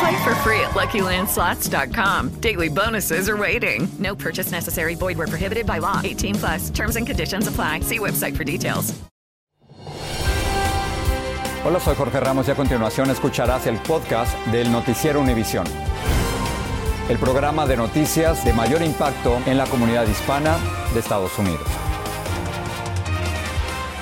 Play for free at LuckyLandSlots.com. Daily bonuses are waiting. No purchase necessary. Void where prohibited by law. 18 plus. Terms and conditions apply. See website for details. Hola, soy Jorge Ramos y a continuación escucharás el podcast del Noticiero Univisión. El programa de noticias de mayor impacto en la comunidad hispana de Estados Unidos.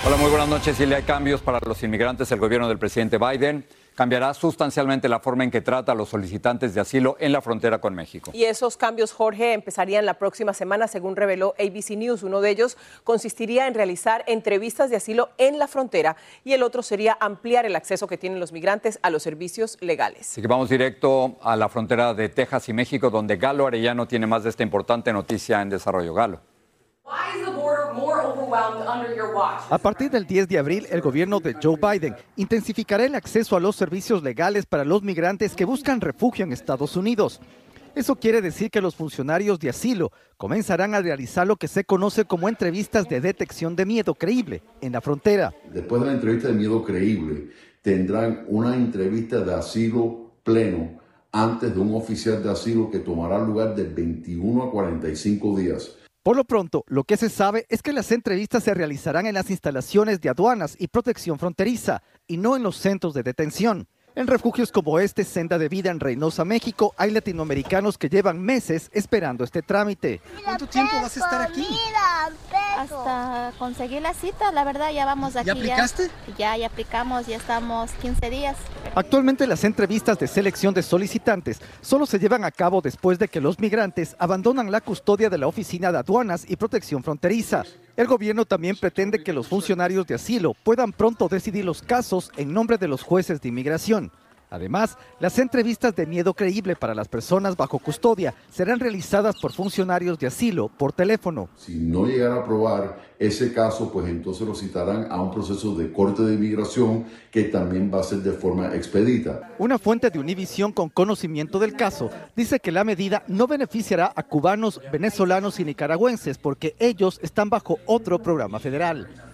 Hola, muy buenas noches. Si le hay cambios para los inmigrantes, el gobierno del presidente Biden cambiará sustancialmente la forma en que trata a los solicitantes de asilo en la frontera con México. Y esos cambios, Jorge, empezarían la próxima semana, según reveló ABC News. Uno de ellos consistiría en realizar entrevistas de asilo en la frontera y el otro sería ampliar el acceso que tienen los migrantes a los servicios legales. Así que vamos directo a la frontera de Texas y México, donde Galo Arellano tiene más de esta importante noticia en desarrollo. Galo. A partir del 10 de abril, el gobierno de Joe Biden intensificará el acceso a los servicios legales para los migrantes que buscan refugio en Estados Unidos. Eso quiere decir que los funcionarios de asilo comenzarán a realizar lo que se conoce como entrevistas de detección de miedo creíble en la frontera. Después de la entrevista de miedo creíble, tendrán una entrevista de asilo pleno antes de un oficial de asilo que tomará lugar de 21 a 45 días. Por lo pronto, lo que se sabe es que las entrevistas se realizarán en las instalaciones de aduanas y protección fronteriza y no en los centros de detención. En refugios como este, Senda de Vida en Reynosa, México, hay latinoamericanos que llevan meses esperando este trámite. ¿Cuánto tiempo vas a estar aquí? Hasta conseguir la cita, la verdad ya vamos aquí. ¿Ya aplicaste? Ya, ya aplicamos, ya estamos 15 días. Actualmente las entrevistas de selección de solicitantes solo se llevan a cabo después de que los migrantes abandonan la custodia de la Oficina de Aduanas y Protección Fronteriza. El gobierno también pretende que los funcionarios de asilo puedan pronto decidir los casos en nombre de los jueces de inmigración. Además, las entrevistas de miedo creíble para las personas bajo custodia serán realizadas por funcionarios de asilo por teléfono. Si no llegara a aprobar ese caso, pues entonces lo citarán a un proceso de corte de inmigración que también va a ser de forma expedita. Una fuente de Univisión con conocimiento del caso dice que la medida no beneficiará a cubanos, venezolanos y nicaragüenses porque ellos están bajo otro programa federal.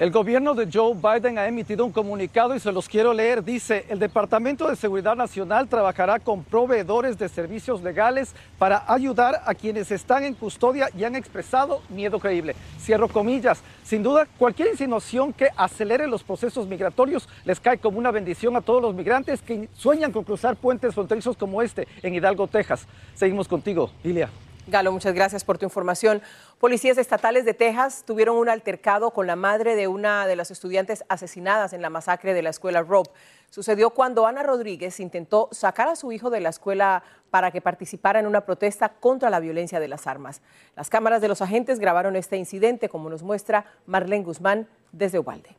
El gobierno de Joe Biden ha emitido un comunicado y se los quiero leer. Dice, el Departamento de Seguridad Nacional trabajará con proveedores de servicios legales para ayudar a quienes están en custodia y han expresado miedo creíble. Cierro comillas. Sin duda, cualquier insinuación que acelere los procesos migratorios les cae como una bendición a todos los migrantes que sueñan con cruzar puentes fronterizos como este en Hidalgo, Texas. Seguimos contigo, Ilia. Galo, muchas gracias por tu información. Policías estatales de Texas tuvieron un altercado con la madre de una de las estudiantes asesinadas en la masacre de la escuela Rope. Sucedió cuando Ana Rodríguez intentó sacar a su hijo de la escuela para que participara en una protesta contra la violencia de las armas. Las cámaras de los agentes grabaron este incidente, como nos muestra Marlene Guzmán desde Ubalde.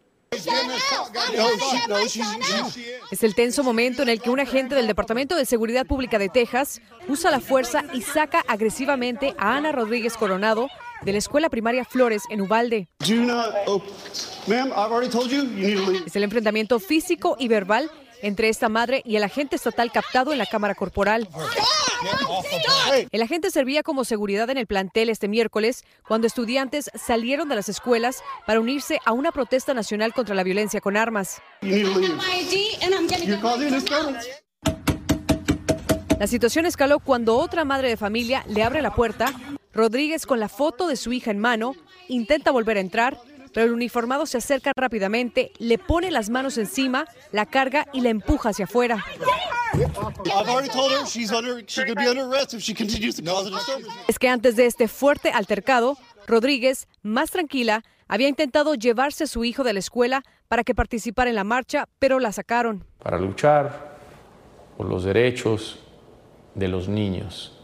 Es el tenso momento en el que un agente del Departamento de Seguridad Pública de Texas usa la fuerza y saca agresivamente a Ana Rodríguez Coronado de la escuela primaria Flores en Ubalde. Es el enfrentamiento físico y verbal entre esta madre y el agente estatal captado en la cámara corporal. El agente servía como seguridad en el plantel este miércoles cuando estudiantes salieron de las escuelas para unirse a una protesta nacional contra la violencia con armas. La situación escaló cuando otra madre de familia le abre la puerta. Rodríguez, con la foto de su hija en mano, intenta volver a entrar, pero el uniformado se acerca rápidamente, le pone las manos encima, la carga y la empuja hacia afuera. Es que antes de este fuerte altercado, Rodríguez, más tranquila, había intentado llevarse a su hijo de la escuela para que participara en la marcha, pero la sacaron. Para luchar por los derechos de los niños,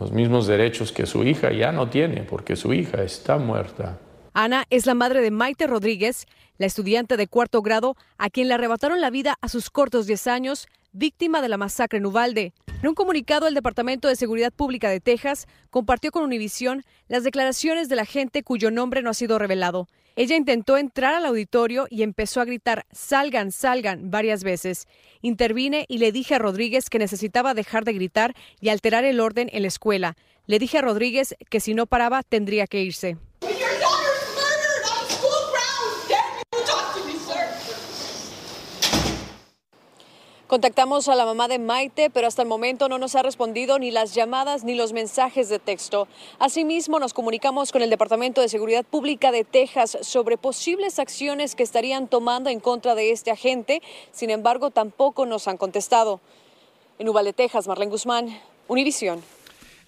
los mismos derechos que su hija ya no tiene, porque su hija está muerta. Ana es la madre de Maite Rodríguez, la estudiante de cuarto grado a quien le arrebataron la vida a sus cortos 10 años, víctima de la masacre en Uvalde. En un comunicado, el Departamento de Seguridad Pública de Texas compartió con Univisión las declaraciones de la gente cuyo nombre no ha sido revelado. Ella intentó entrar al auditorio y empezó a gritar salgan, salgan varias veces. Intervine y le dije a Rodríguez que necesitaba dejar de gritar y alterar el orden en la escuela. Le dije a Rodríguez que si no paraba tendría que irse. Contactamos a la mamá de Maite, pero hasta el momento no nos ha respondido ni las llamadas ni los mensajes de texto. Asimismo, nos comunicamos con el Departamento de Seguridad Pública de Texas sobre posibles acciones que estarían tomando en contra de este agente. Sin embargo, tampoco nos han contestado. En Uvalde, Texas, Marlene Guzmán, Univisión.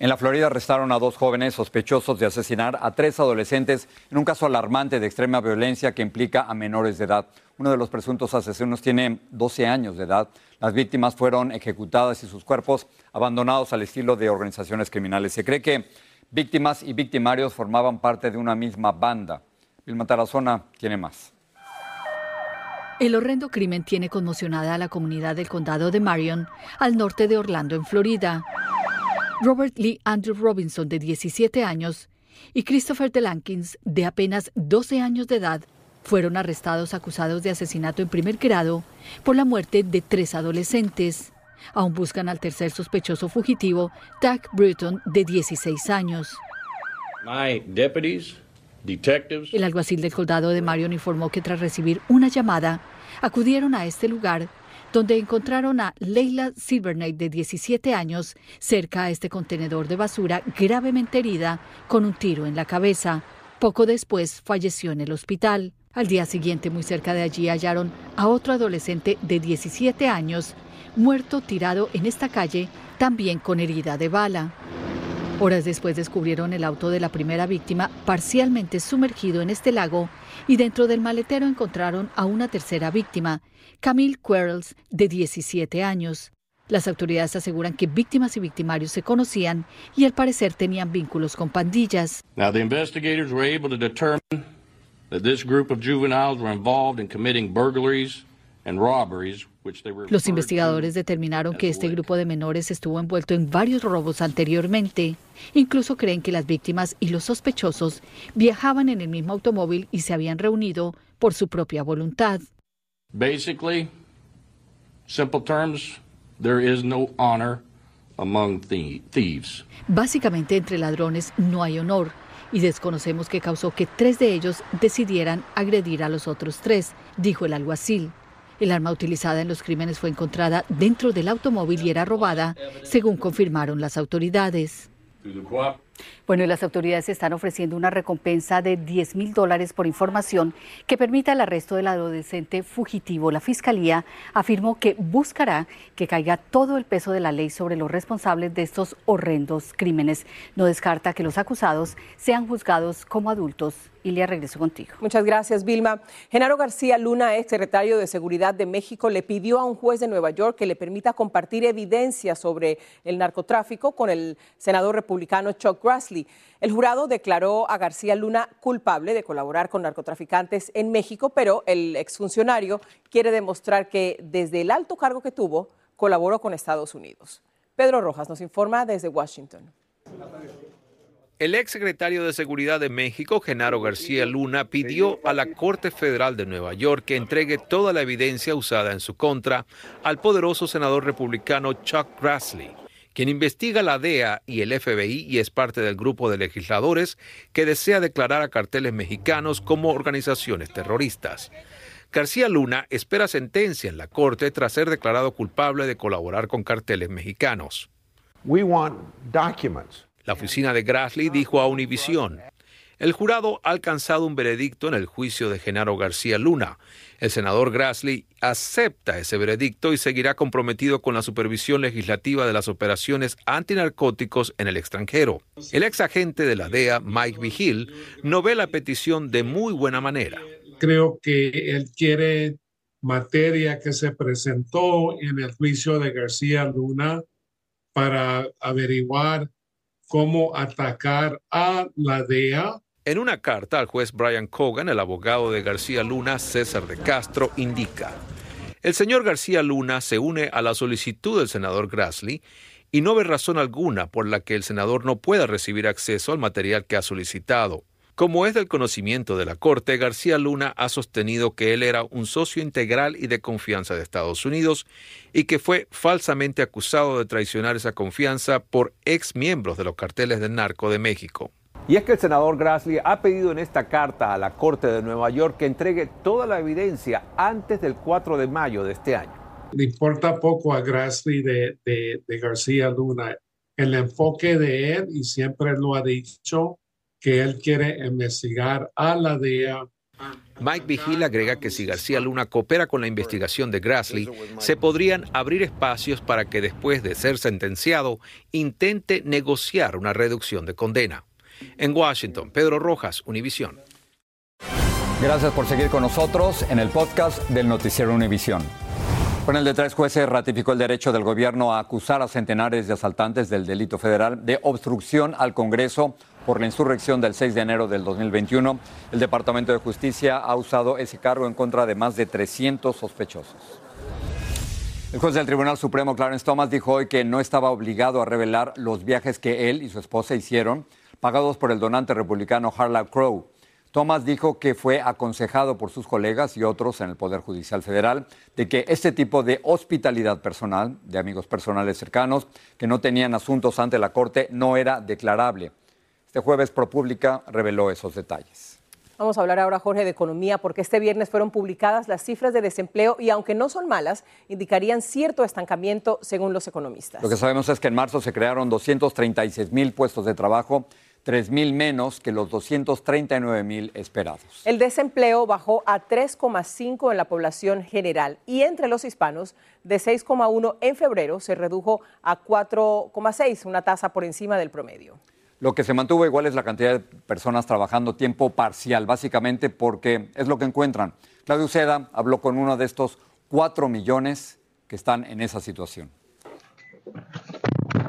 En la Florida arrestaron a dos jóvenes sospechosos de asesinar a tres adolescentes en un caso alarmante de extrema violencia que implica a menores de edad. Uno de los presuntos asesinos tiene 12 años de edad. Las víctimas fueron ejecutadas y sus cuerpos abandonados al estilo de organizaciones criminales. Se cree que víctimas y victimarios formaban parte de una misma banda. Vilma Tarazona tiene más. El horrendo crimen tiene conmocionada a la comunidad del condado de Marion, al norte de Orlando, en Florida. Robert Lee Andrew Robinson, de 17 años, y Christopher Delankins, de apenas 12 años de edad, fueron arrestados acusados de asesinato en primer grado por la muerte de tres adolescentes. Aún buscan al tercer sospechoso fugitivo, Doug Britton, de 16 años. El alguacil del condado de Marion informó que tras recibir una llamada, acudieron a este lugar donde encontraron a Leila Silvernight, de 17 años, cerca a este contenedor de basura, gravemente herida con un tiro en la cabeza. Poco después falleció en el hospital. Al día siguiente, muy cerca de allí, hallaron a otro adolescente de 17 años, muerto tirado en esta calle, también con herida de bala. Horas después descubrieron el auto de la primera víctima parcialmente sumergido en este lago y dentro del maletero encontraron a una tercera víctima, Camille Quarles, de 17 años. Las autoridades aseguran que víctimas y victimarios se conocían y al parecer tenían vínculos con pandillas. Now the investigators were able to determine that this group of juveniles were involved in committing burglaries and robberies los investigadores determinaron que este grupo de menores estuvo envuelto en varios robos anteriormente. Incluso creen que las víctimas y los sospechosos viajaban en el mismo automóvil y se habían reunido por su propia voluntad. Basically, simple terms, there is no honor among thieves. Básicamente entre ladrones no hay honor y desconocemos qué causó que tres de ellos decidieran agredir a los otros tres, dijo el alguacil. El arma utilizada en los crímenes fue encontrada dentro del automóvil y era robada, según confirmaron las autoridades. Bueno, y las autoridades están ofreciendo una recompensa de 10 mil dólares por información que permita el arresto del adolescente fugitivo. La Fiscalía afirmó que buscará que caiga todo el peso de la ley sobre los responsables de estos horrendos crímenes. No descarta que los acusados sean juzgados como adultos Ilia, regreso contigo. Muchas gracias, Vilma. Genaro García Luna, ex secretario de Seguridad de México, le pidió a un juez de Nueva York que le permita compartir evidencia sobre el narcotráfico con el senador republicano Chuck Grassley. El jurado declaró a García Luna culpable de colaborar con narcotraficantes en México, pero el exfuncionario quiere demostrar que desde el alto cargo que tuvo, colaboró con Estados Unidos. Pedro Rojas nos informa desde Washington. El ex secretario de Seguridad de México, Genaro García Luna, pidió a la Corte Federal de Nueva York que entregue toda la evidencia usada en su contra al poderoso senador republicano Chuck Grassley, quien investiga la DEA y el FBI y es parte del grupo de legisladores que desea declarar a carteles mexicanos como organizaciones terroristas. García Luna espera sentencia en la Corte tras ser declarado culpable de colaborar con carteles mexicanos. We want documents la oficina de Grassley dijo a Univision, El jurado ha alcanzado un veredicto en el juicio de Genaro García Luna. El senador Grassley acepta ese veredicto y seguirá comprometido con la supervisión legislativa de las operaciones antinarcóticos en el extranjero. El ex agente de la DEA, Mike Vigil, no ve la petición de muy buena manera. Creo que él quiere materia que se presentó en el juicio de García Luna para averiguar cómo atacar a la DEA en una carta al juez Brian Cogan, el abogado de García Luna, César de Castro, indica, el señor García Luna se une a la solicitud del senador Grassley y no ve razón alguna por la que el senador no pueda recibir acceso al material que ha solicitado. Como es del conocimiento de la Corte, García Luna ha sostenido que él era un socio integral y de confianza de Estados Unidos y que fue falsamente acusado de traicionar esa confianza por ex miembros de los carteles del narco de México. Y es que el senador Grassley ha pedido en esta carta a la Corte de Nueva York que entregue toda la evidencia antes del 4 de mayo de este año. Le importa poco a Grassley de, de, García Luna. El enfoque de él, y siempre lo ha dicho, que él quiere investigar a la DEA Mike Vigil agrega que si García Luna coopera con la investigación de Grassley, se podrían abrir espacios para que después de ser sentenciado intente negociar una reducción de condena. En Washington, Pedro Rojas, Univisión. Gracias por seguir con nosotros en el podcast del Noticiero Univisión. El panel de tres jueces ratificó el derecho del gobierno a acusar a centenares de asaltantes del delito federal de obstrucción al Congreso por la insurrección del 6 de enero del 2021. El Departamento de Justicia ha usado ese cargo en contra de más de 300 sospechosos. El juez del Tribunal Supremo, Clarence Thomas, dijo hoy que no estaba obligado a revelar los viajes que él y su esposa hicieron pagados por el donante republicano Harlan Crow. Thomas dijo que fue aconsejado por sus colegas y otros en el Poder Judicial Federal de que este tipo de hospitalidad personal, de amigos personales cercanos, que no tenían asuntos ante la Corte, no era declarable. Este jueves ProPublica reveló esos detalles. Vamos a hablar ahora, Jorge, de economía, porque este viernes fueron publicadas las cifras de desempleo y aunque no son malas, indicarían cierto estancamiento según los economistas. Lo que sabemos es que en marzo se crearon 236 mil puestos de trabajo 3.000 menos que los 239.000 esperados. El desempleo bajó a 3,5 en la población general y entre los hispanos de 6,1 en febrero se redujo a 4,6, una tasa por encima del promedio. Lo que se mantuvo igual es la cantidad de personas trabajando tiempo parcial, básicamente porque es lo que encuentran. Claudio Seda habló con uno de estos 4 millones que están en esa situación.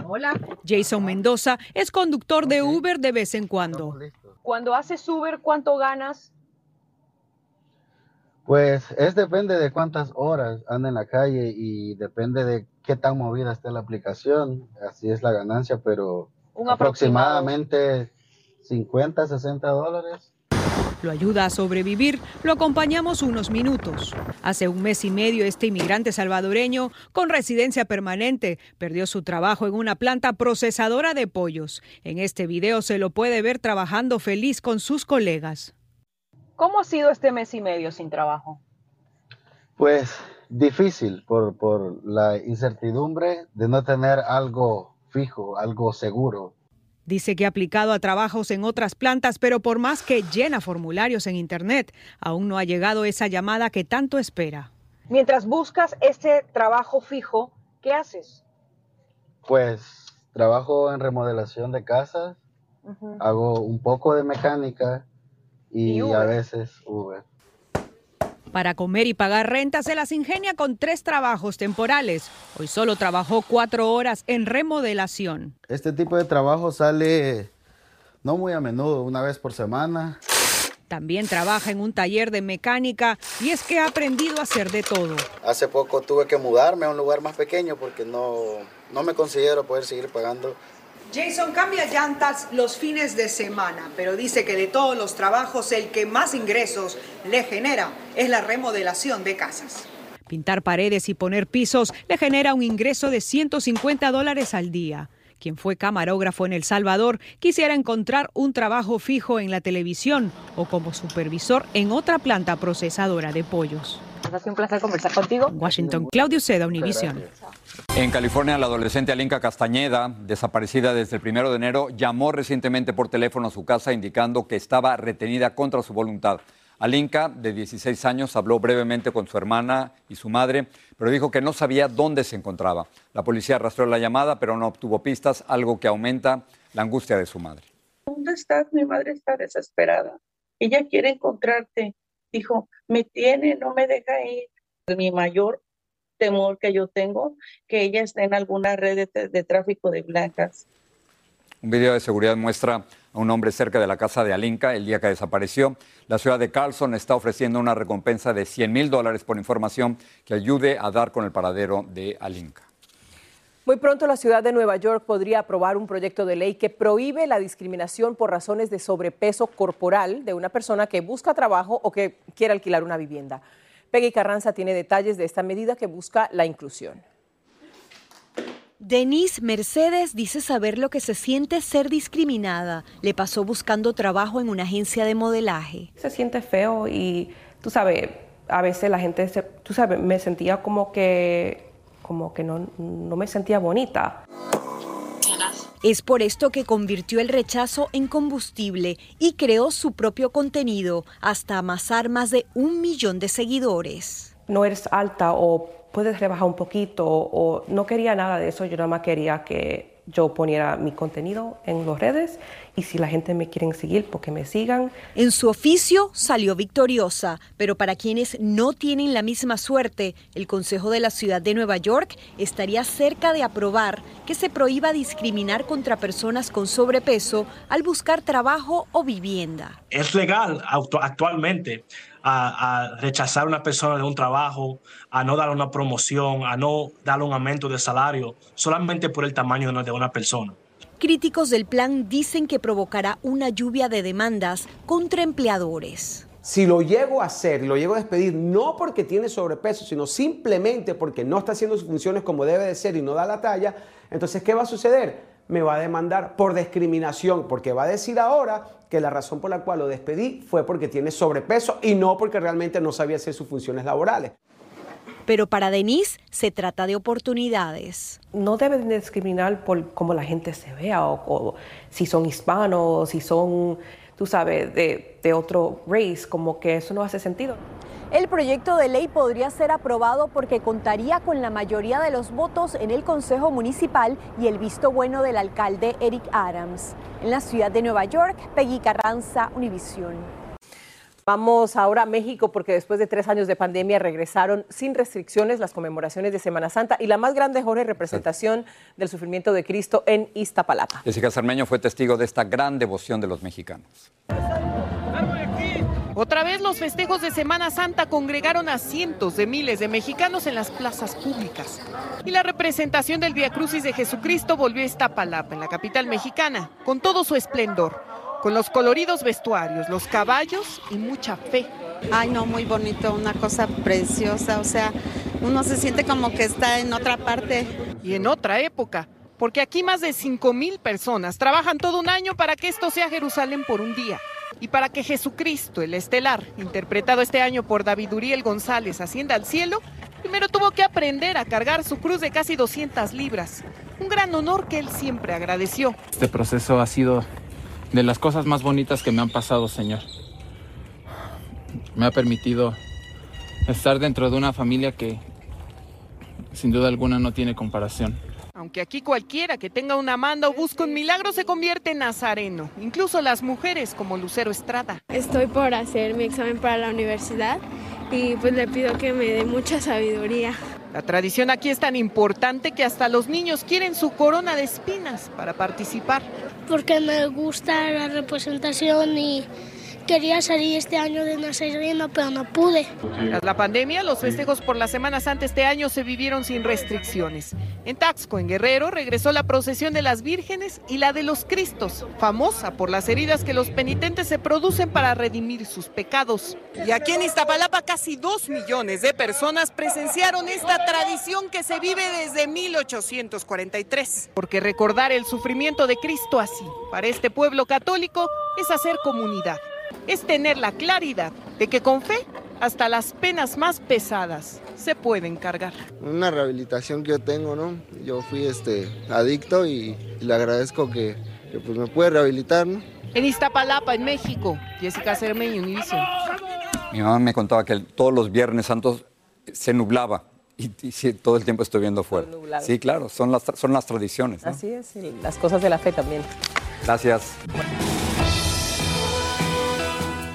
Hola. Jason Mendoza es conductor de Uber de vez en cuando. Cuando haces Uber, ¿cuánto ganas? Pues es depende de cuántas horas anda en la calle y depende de qué tan movida esté la aplicación. Así es la ganancia, pero aproximadamente 50, 60 dólares lo ayuda a sobrevivir, lo acompañamos unos minutos. Hace un mes y medio este inmigrante salvadoreño con residencia permanente perdió su trabajo en una planta procesadora de pollos. En este video se lo puede ver trabajando feliz con sus colegas. ¿Cómo ha sido este mes y medio sin trabajo? Pues difícil por, por la incertidumbre de no tener algo fijo, algo seguro. Dice que ha aplicado a trabajos en otras plantas, pero por más que llena formularios en Internet, aún no ha llegado esa llamada que tanto espera. Mientras buscas ese trabajo fijo, ¿qué haces? Pues trabajo en remodelación de casas, hago un poco de mecánica y, a veces Uber. Para comer y pagar renta se las ingenia con tres trabajos temporales. Hoy solo trabajó cuatro horas en remodelación. Este tipo de trabajo sale no muy a menudo, una vez por semana. También trabaja en un taller de mecánica y es que ha aprendido a hacer de todo. Hace poco tuve que mudarme a un lugar más pequeño porque no, no me considero poder seguir pagando Jason cambia llantas los fines de semana, pero dice que de todos los trabajos el que más ingresos le genera es la remodelación de casas. Pintar paredes y poner pisos le genera un ingreso de 150 dólares al día. Quien fue camarógrafo en El Salvador quisiera encontrar un trabajo fijo en la televisión o como supervisor en otra planta procesadora de pollos. Ha sido un placer conversar contigo. Washington, Claudio Seda, Univision. En California, la adolescente Alinka Castañeda, desaparecida desde el primero de enero, llamó recientemente por teléfono a su casa indicando que estaba retenida contra su voluntad. Alinka, de 16 años, habló brevemente con su hermana y su madre, pero dijo que no sabía dónde se encontraba. La policía arrastró la llamada, pero no obtuvo pistas, algo que aumenta la angustia de su madre. ¿Dónde estás? Mi madre está desesperada. Ella quiere encontrarte. Dijo, me tiene, no me deja ir. Mi mayor temor que yo tengo, que ella esté en alguna red de, de tráfico de blancas. Un video de seguridad muestra a un hombre cerca de la casa de Alinka el día que desapareció. La ciudad de Carlson está ofreciendo una recompensa de 100 mil dólares por información que ayude a dar con el paradero de Alinka. Muy pronto la ciudad de Nueva York podría aprobar un proyecto de ley que prohíbe la discriminación por razones de sobrepeso corporal de una persona que busca trabajo o que quiere alquilar una vivienda. Peggy Carranza tiene detalles de esta medida que busca la inclusión. Denise Mercedes dice saber lo que se siente ser discriminada. Le pasó buscando trabajo en una agencia de modelaje. Se siente feo y tú sabes, a veces la gente, se, tú sabes, me sentía como que, como que no, no me sentía bonita. Es por esto que convirtió el rechazo en combustible y creó su propio contenido hasta amasar más de un millón de seguidores. No eres alta o puedes rebajar un poquito o no quería nada de eso, yo nada más quería que yo poniera mi contenido en las redes y si la gente me quiere seguir, porque me sigan. En su oficio salió victoriosa, pero para quienes no tienen la misma suerte, el Consejo de la Ciudad de Nueva York estaría cerca de aprobar que se prohíba discriminar contra personas con sobrepeso al buscar trabajo o vivienda. Es legal actualmente a, a, rechazar a una persona de un trabajo, a no darle una promoción, a no darle un aumento de salario, solamente por el tamaño de una persona. Críticos del plan dicen que provocará una lluvia de demandas contra empleadores. Si lo llego a hacer lo llego a despedir, no porque tiene sobrepeso, sino simplemente porque no está haciendo sus funciones como debe de ser y no da la talla, entonces, ¿qué va a suceder? Me va a demandar por discriminación, porque va a decir ahora que la razón por la cual lo despedí fue porque tiene sobrepeso y no porque realmente no sabía hacer sus funciones laborales. Pero para Denise se trata de oportunidades. No deben discriminar por cómo la gente se vea o, o si son hispanos, si son, tú sabes, de, de otro race, como que eso no hace sentido. El proyecto de ley podría ser aprobado porque contaría con la mayoría de los votos en el Consejo Municipal y el visto bueno del alcalde Eric Adams. En la ciudad de Nueva York, Peggy Carranza, Univisión. Vamos ahora a México porque después de tres años de pandemia regresaron sin restricciones las conmemoraciones de Semana Santa y la más grande, Jorge, representación del sufrimiento de Cristo en Iztapalapa. Jessica Cermeño fue testigo de esta gran devoción de los mexicanos. Otra vez los festejos de Semana Santa congregaron a cientos de miles de mexicanos en las plazas públicas. Y la representación del Via Crucis de Jesucristo volvió a Iztapalapa, en la capital mexicana, con todo su esplendor, con los coloridos vestuarios, los caballos y mucha fe. Ay, no, muy bonito, una cosa preciosa, o sea, uno se siente como que está en otra parte. Y en otra época, porque aquí más de 5 mil personas trabajan todo un año para que esto sea Jerusalén por un día. Y para que Jesucristo, el estelar, interpretado este año por David Uriel González, ascienda al cielo, primero tuvo que aprender a cargar su cruz de casi 200 libras. Un gran honor que él siempre agradeció. Este proceso ha sido de las cosas más bonitas que me han pasado, Señor. Me ha permitido estar dentro de una familia que sin duda alguna no tiene comparación. Aunque aquí cualquiera que tenga una manda o busque un milagro se convierte en nazareno, incluso las mujeres como Lucero Estrada. Estoy por hacer mi examen para la universidad y pues le pido que me dé mucha sabiduría. La tradición aquí es tan importante que hasta los niños quieren su corona de espinas para participar. Porque me gusta la representación y quería salir este año de Nazareno, pero no pude. Tras la pandemia, los festejos por la Semana Santa este año se vivieron sin restricciones. En Taxco, en Guerrero, regresó la procesión de las vírgenes y la de los Cristos, famosa por las heridas que los penitentes se producen para redimir sus pecados. Y aquí en Iztapalapa, casi dos millones de personas presenciaron esta tradición que se vive desde 1843. Porque recordar el sufrimiento de Cristo así, para este pueblo católico, es hacer comunidad es tener la claridad de que con fe hasta las penas más pesadas se pueden cargar. Una rehabilitación que yo tengo, ¿no? Yo fui este, adicto y, le agradezco que, pues, me puede rehabilitar, ¿no? En Iztapalapa, en México, Jessica Cermeño, Univision. Mi mamá me contaba que todos los viernes santos se nublaba y, todo el tiempo estoy viendo fuera. Sí, claro, son las, son las tradiciones. Así es, las cosas de la fe también. Gracias.